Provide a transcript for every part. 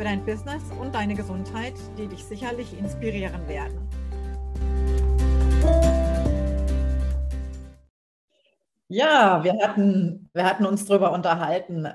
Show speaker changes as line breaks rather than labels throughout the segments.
für dein Business und deine Gesundheit, die dich sicherlich inspirieren werden. Ja, wir hatten, wir hatten uns darüber unterhalten,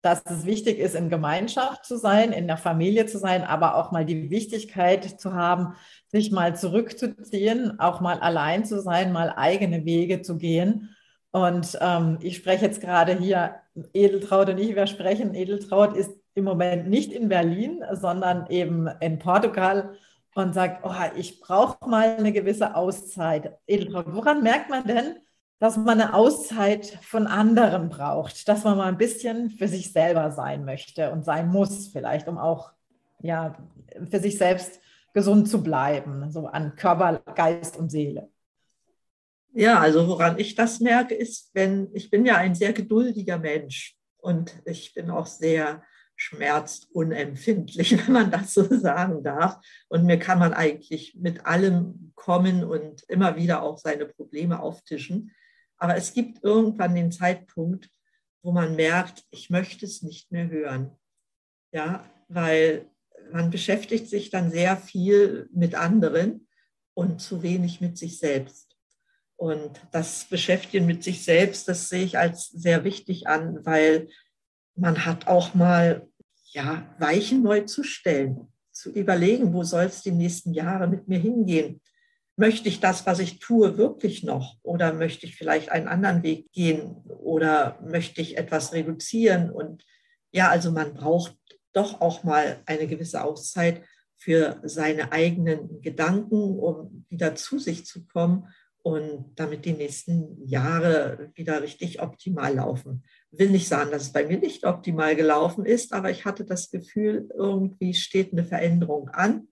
dass es wichtig ist, in Gemeinschaft zu sein, in der Familie zu sein, aber auch mal die Wichtigkeit zu haben, sich mal zurückzuziehen, auch mal allein zu sein, mal eigene Wege zu gehen. Und ähm, ich spreche jetzt gerade hier, Edeltraut und ich, wir sprechen. Edeltraut ist im Moment nicht in Berlin, sondern eben in Portugal und sagt, oh, ich brauche mal eine gewisse Auszeit. Edeltraut, woran merkt man denn, dass man eine Auszeit von anderen braucht, dass man mal ein bisschen für sich selber sein möchte und sein muss vielleicht, um auch ja, für sich selbst gesund zu bleiben, so an Körper, Geist und Seele.
Ja, also woran ich das merke, ist, wenn ich bin ja ein sehr geduldiger Mensch und ich bin auch sehr schmerzunempfindlich, wenn man das so sagen darf. Und mir kann man eigentlich mit allem kommen und immer wieder auch seine Probleme auftischen. Aber es gibt irgendwann den Zeitpunkt, wo man merkt, ich möchte es nicht mehr hören. Ja, weil man beschäftigt sich dann sehr viel mit anderen und zu wenig mit sich selbst. Und das Beschäftigen mit sich selbst, das sehe ich als sehr wichtig an, weil man hat auch mal ja, Weichen neu zu stellen, zu überlegen, wo soll es die nächsten Jahre mit mir hingehen? Möchte ich das, was ich tue, wirklich noch? Oder möchte ich vielleicht einen anderen Weg gehen? Oder möchte ich etwas reduzieren? Und ja, also man braucht doch auch mal eine gewisse Auszeit für seine eigenen Gedanken, um wieder zu sich zu kommen und damit die nächsten Jahre wieder richtig optimal laufen. Will nicht sagen, dass es bei mir nicht optimal gelaufen ist, aber ich hatte das Gefühl, irgendwie steht eine Veränderung an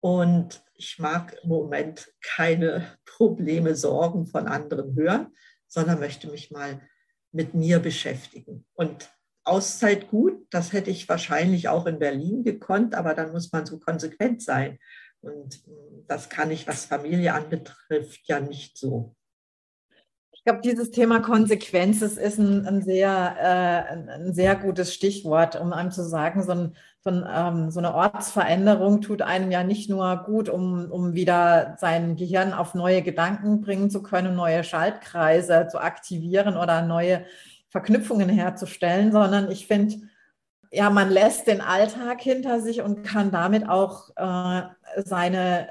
und ich mag im Moment keine Probleme, Sorgen von anderen hören, sondern möchte mich mal mit mir beschäftigen. Und Auszeit gut, das hätte ich wahrscheinlich auch in Berlin gekonnt, aber dann muss man so konsequent sein. Und das kann ich, was Familie anbetrifft, ja nicht so.
Ich glaube, dieses Thema Konsequenz ist ein, ein sehr, äh, ein sehr gutes Stichwort, um einem zu sagen, so, ein, so, ein, ähm, so, eine Ortsveränderung tut einem ja nicht nur gut, um, um wieder sein Gehirn auf neue Gedanken bringen zu können, neue Schaltkreise zu aktivieren oder neue Verknüpfungen herzustellen, sondern ich finde, ja, man lässt den Alltag hinter sich und kann damit auch äh, seine,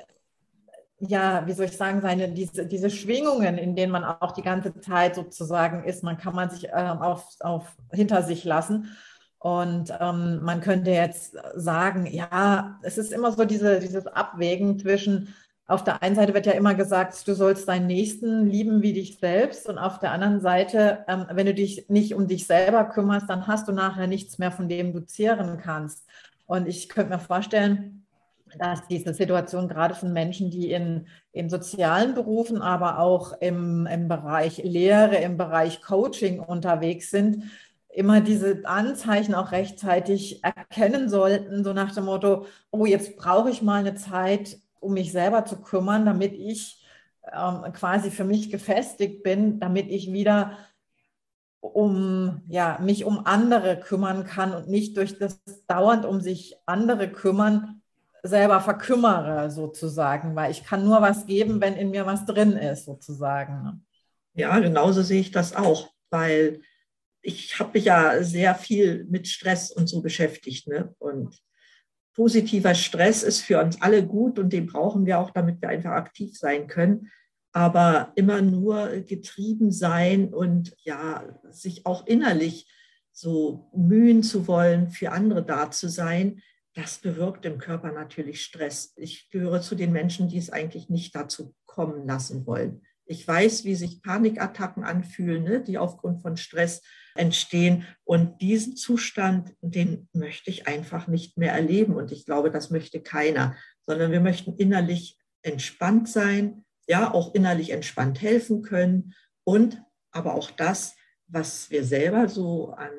ja, wie soll ich sagen, seine, diese, diese Schwingungen, in denen man auch die ganze Zeit sozusagen ist, man kann man sich äh, auf, auf hinter sich lassen. Und ähm, man könnte jetzt sagen, ja, es ist immer so diese, dieses Abwägen zwischen, auf der einen Seite wird ja immer gesagt, du sollst deinen Nächsten lieben wie dich selbst. Und auf der anderen Seite, ähm, wenn du dich nicht um dich selber kümmerst, dann hast du nachher nichts mehr, von dem du zehren kannst. Und ich könnte mir vorstellen, dass diese Situation gerade von Menschen, die in, in sozialen Berufen, aber auch im, im Bereich Lehre, im Bereich Coaching unterwegs sind, immer diese Anzeichen auch rechtzeitig erkennen sollten, so nach dem Motto, oh, jetzt brauche ich mal eine Zeit, um mich selber zu kümmern, damit ich ähm, quasi für mich gefestigt bin, damit ich wieder um ja, mich um andere kümmern kann und nicht durch das dauernd um sich andere kümmern selber verkümmere sozusagen, weil ich kann nur was geben, wenn in mir was drin ist sozusagen. Ne?
Ja, genauso sehe ich das auch, weil ich habe mich ja sehr viel mit Stress und so beschäftigt. Ne? Und positiver Stress ist für uns alle gut und den brauchen wir auch, damit wir einfach aktiv sein können. Aber immer nur getrieben sein und ja, sich auch innerlich so mühen zu wollen, für andere da zu sein, das bewirkt im Körper natürlich Stress. Ich gehöre zu den Menschen, die es eigentlich nicht dazu kommen lassen wollen. Ich weiß, wie sich Panikattacken anfühlen, ne, die aufgrund von Stress entstehen. Und diesen Zustand, den möchte ich einfach nicht mehr erleben. Und ich glaube, das möchte keiner, sondern wir möchten innerlich entspannt sein, ja, auch innerlich entspannt helfen können und aber auch das, was wir selber so an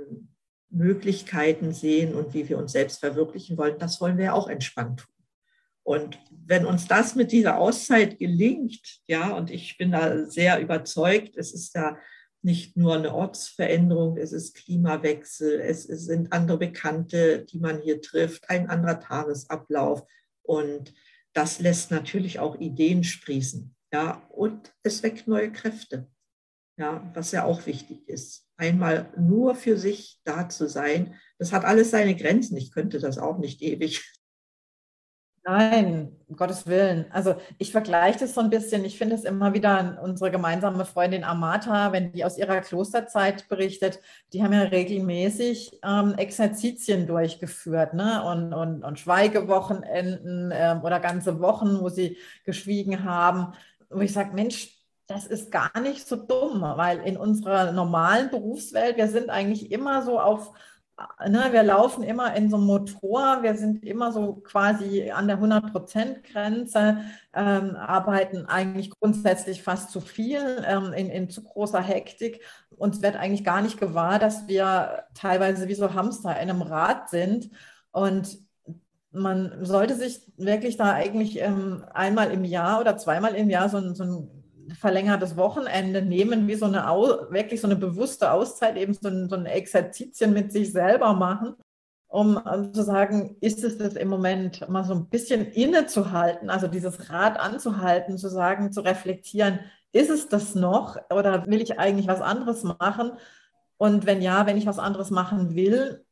Möglichkeiten sehen und wie wir uns selbst verwirklichen wollen, das wollen wir auch entspannt tun. Und wenn uns das mit dieser Auszeit gelingt, ja, und ich bin da sehr überzeugt, es ist da nicht nur eine Ortsveränderung, es ist Klimawechsel, es sind andere Bekannte, die man hier trifft, ein anderer Tagesablauf. Und das lässt natürlich auch Ideen sprießen. Ja, und es weckt neue Kräfte. Ja, was ja auch wichtig ist. Einmal nur für sich da zu sein, das hat alles seine Grenzen. Ich könnte das auch nicht ewig.
Nein, um Gottes Willen. Also ich vergleiche das so ein bisschen. Ich finde es immer wieder unsere gemeinsame Freundin Amata, wenn die aus ihrer Klosterzeit berichtet, die haben ja regelmäßig ähm, Exerzitien durchgeführt ne? und, und, und Schweigewochenenden ähm, oder ganze Wochen, wo sie geschwiegen haben. Wo ich sage, Mensch, das ist gar nicht so dumm, weil in unserer normalen Berufswelt, wir sind eigentlich immer so auf ne, wir laufen immer in so einem Motor, wir sind immer so quasi an der 100-Prozent-Grenze, ähm, arbeiten eigentlich grundsätzlich fast zu viel ähm, in, in zu großer Hektik. Uns wird eigentlich gar nicht gewahr, dass wir teilweise wie so Hamster in einem Rad sind. Und man sollte sich wirklich da eigentlich ähm, einmal im Jahr oder zweimal im Jahr so, so ein verlängertes Wochenende nehmen, wie so eine, wirklich so eine bewusste Auszeit, eben so ein, so ein Exerzitien mit sich selber machen, um, zu sagen, ist es das im Moment mal so ein bisschen innezuhalten, also dieses Rad anzuhalten, zu sagen, zu reflektieren, ist es das noch oder will ich eigentlich was anderes machen? Und wenn ja, wenn ich was anderes machen will,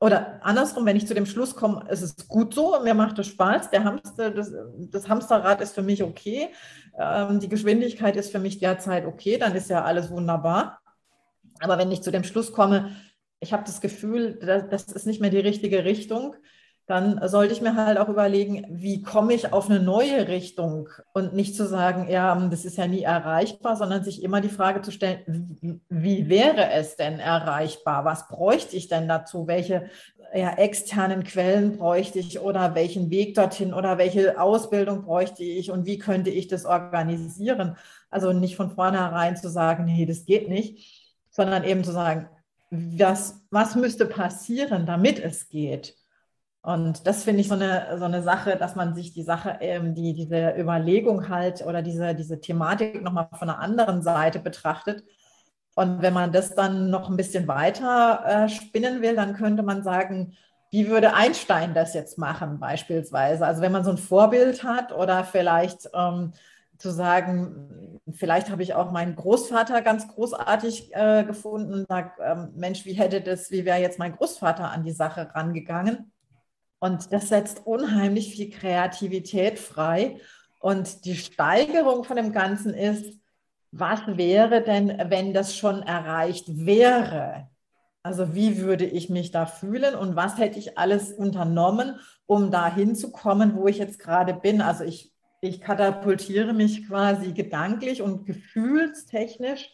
oder andersrum, wenn ich zu dem Schluss komme, es ist gut so, mir macht es Spaß, der Hamster, das, das Hamsterrad ist für mich okay, ähm, die Geschwindigkeit ist für mich derzeit okay, dann ist ja alles wunderbar. Aber wenn ich zu dem Schluss komme, ich habe das Gefühl, das, das ist nicht mehr die richtige Richtung, dann sollte ich mir halt auch überlegen, wie komme ich auf eine neue Richtung und nicht zu sagen, ja, das ist ja nie erreichbar, sondern sich immer die Frage zu stellen, wie, wie wäre es denn erreichbar? Was bräuchte ich denn dazu? Welche ja, externen Quellen bräuchte ich oder welchen Weg dorthin oder welche Ausbildung bräuchte ich und wie könnte ich das organisieren? Also nicht von vornherein zu sagen, nee, das geht nicht, sondern eben zu sagen, was, was müsste passieren, damit es geht? Und das finde ich so eine, so eine Sache, dass man sich die Sache, ähm, die, diese Überlegung halt oder diese, diese Thematik nochmal von einer anderen Seite betrachtet. Und wenn man das dann noch ein bisschen weiter äh, spinnen will, dann könnte man sagen, wie würde Einstein das jetzt machen beispielsweise? Also wenn man so ein Vorbild hat oder vielleicht ähm, zu sagen, vielleicht habe ich auch meinen Großvater ganz großartig äh, gefunden und sage, ähm, Mensch, wie hätte das, wie wäre jetzt mein Großvater an die Sache rangegangen? Und das setzt unheimlich viel Kreativität frei. Und die Steigerung von dem Ganzen ist, was wäre denn, wenn das schon erreicht wäre? Also wie würde ich mich da fühlen und was hätte ich alles unternommen, um da hinzukommen, wo ich jetzt gerade bin? Also ich, ich katapultiere mich quasi gedanklich und gefühlstechnisch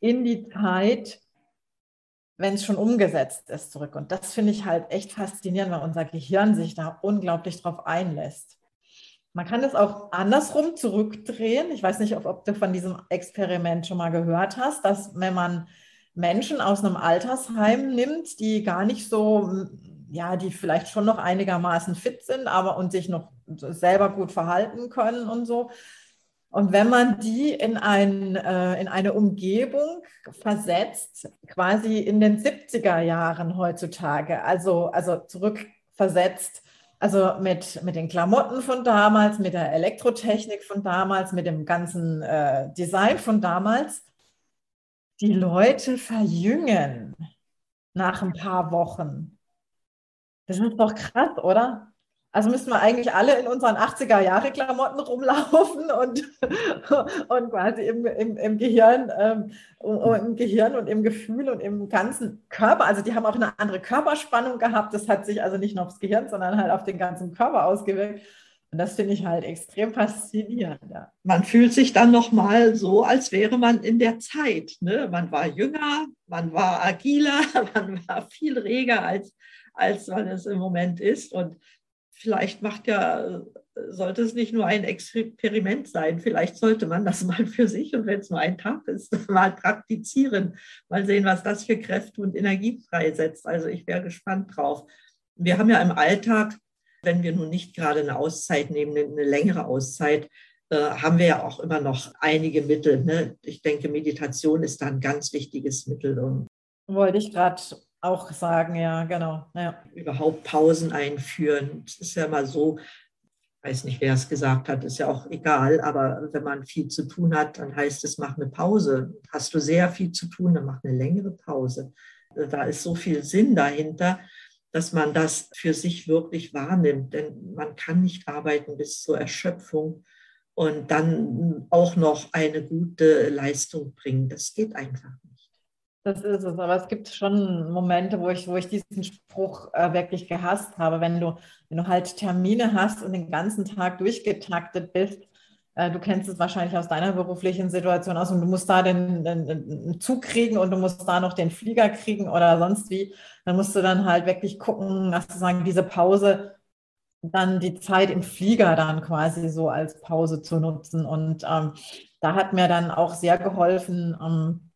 in die Zeit, wenn es schon umgesetzt ist, zurück. Und das finde ich halt echt faszinierend, weil unser Gehirn sich da unglaublich drauf einlässt. Man kann es auch andersrum zurückdrehen. Ich weiß nicht, ob, ob, du von diesem Experiment schon mal gehört hast, dass wenn man Menschen aus einem Altersheim nimmt, die gar nicht so, ja, die vielleicht schon noch einigermaßen fit sind, aber und sich noch selber gut verhalten können und so, und wenn man die in, ein, äh, in eine Umgebung versetzt, quasi in den 70er Jahren heutzutage, also, also zurückversetzt, also mit, mit den Klamotten von damals, mit der Elektrotechnik von damals, mit dem ganzen äh, Design von damals, die Leute verjüngen nach ein paar Wochen. Das ist doch krass, oder? Also müssten wir eigentlich alle in unseren 80er-Jahre-Klamotten rumlaufen und, und quasi im, im, im Gehirn, ähm, im Gehirn und im Gefühl und im ganzen Körper. Also die haben auch eine andere Körperspannung gehabt. Das hat sich also nicht nur aufs Gehirn, sondern halt auf den ganzen Körper ausgewirkt. Und das finde ich halt extrem faszinierend. Ja.
Man fühlt sich dann nochmal so, als wäre man in der Zeit. Ne? Man war jünger, man war agiler, man war viel reger, als, als man es im Moment ist. Und vielleicht macht ja, sollte es nicht nur ein Experiment sein, vielleicht sollte man das mal für sich und wenn es nur ein Tag ist, mal praktizieren, mal sehen, was das für Kräfte und Energie freisetzt. Also ich wäre gespannt drauf. Wir haben ja im Alltag wenn wir nun nicht gerade eine Auszeit nehmen, eine längere Auszeit, äh, haben wir ja auch immer noch einige Mittel. Ne? Ich denke, Meditation ist da ein ganz wichtiges Mittel.
Wollte ich gerade auch sagen, ja, genau. Ja.
Überhaupt Pausen einführen. Es ist ja immer so, ich weiß nicht, wer es gesagt hat, ist ja auch egal, aber wenn man viel zu tun hat, dann heißt es, mach eine Pause. Hast du sehr viel zu tun, dann mach eine längere Pause. Da ist so viel Sinn dahinter dass man das für sich wirklich wahrnimmt. Denn man kann nicht arbeiten bis zur Erschöpfung und dann auch noch eine gute Leistung bringen. Das geht einfach nicht.
Das ist es, aber es gibt schon Momente, wo ich, wo ich diesen Spruch äh, wirklich gehasst habe, wenn du, wenn du halt Termine hast und den ganzen Tag durchgetaktet bist äh, du kennst es wahrscheinlich aus deiner beruflichen Situation aus und du musst da den, den, den, Zug kriegen und du musst da noch den Flieger kriegen oder sonst wie. Dann musst du dann halt wirklich gucken, dass du sagen, diese Pause, dann die Zeit im Flieger dann quasi so als Pause zu nutzen. Und ähm, da hat mir dann auch sehr geholfen, ähm,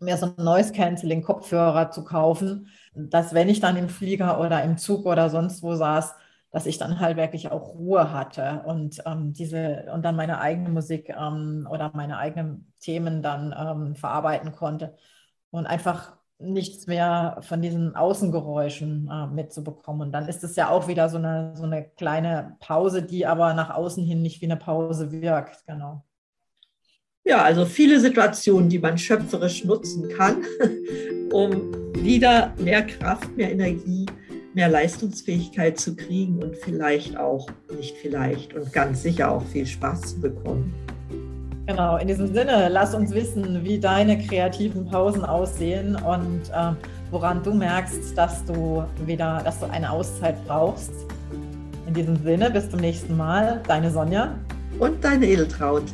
mir so ein Noise Canceling Kopfhörer zu kaufen, dass wenn ich dann im Flieger oder im Zug oder sonst wo saß, dass ich dann halt wirklich auch Ruhe hatte und ähm, diese und dann meine eigene Musik ähm, oder meine eigenen Themen dann ähm, verarbeiten konnte und einfach nichts mehr von diesen Außengeräuschen äh, mitzubekommen. Und dann ist es ja auch wieder so eine, so eine kleine Pause, die aber nach außen hin nicht wie eine Pause wirkt. Genau.
Ja, also viele Situationen, die man schöpferisch nutzen kann, um wieder mehr Kraft, mehr Energie mehr Leistungsfähigkeit zu kriegen und vielleicht auch, nicht vielleicht und ganz sicher auch viel Spaß zu bekommen.
Genau, in diesem Sinne, lass uns wissen, wie deine kreativen Pausen aussehen und äh, woran du merkst, dass du wieder, dass du eine Auszeit brauchst. In diesem Sinne, bis zum nächsten Mal, deine Sonja
und deine Edeltraut.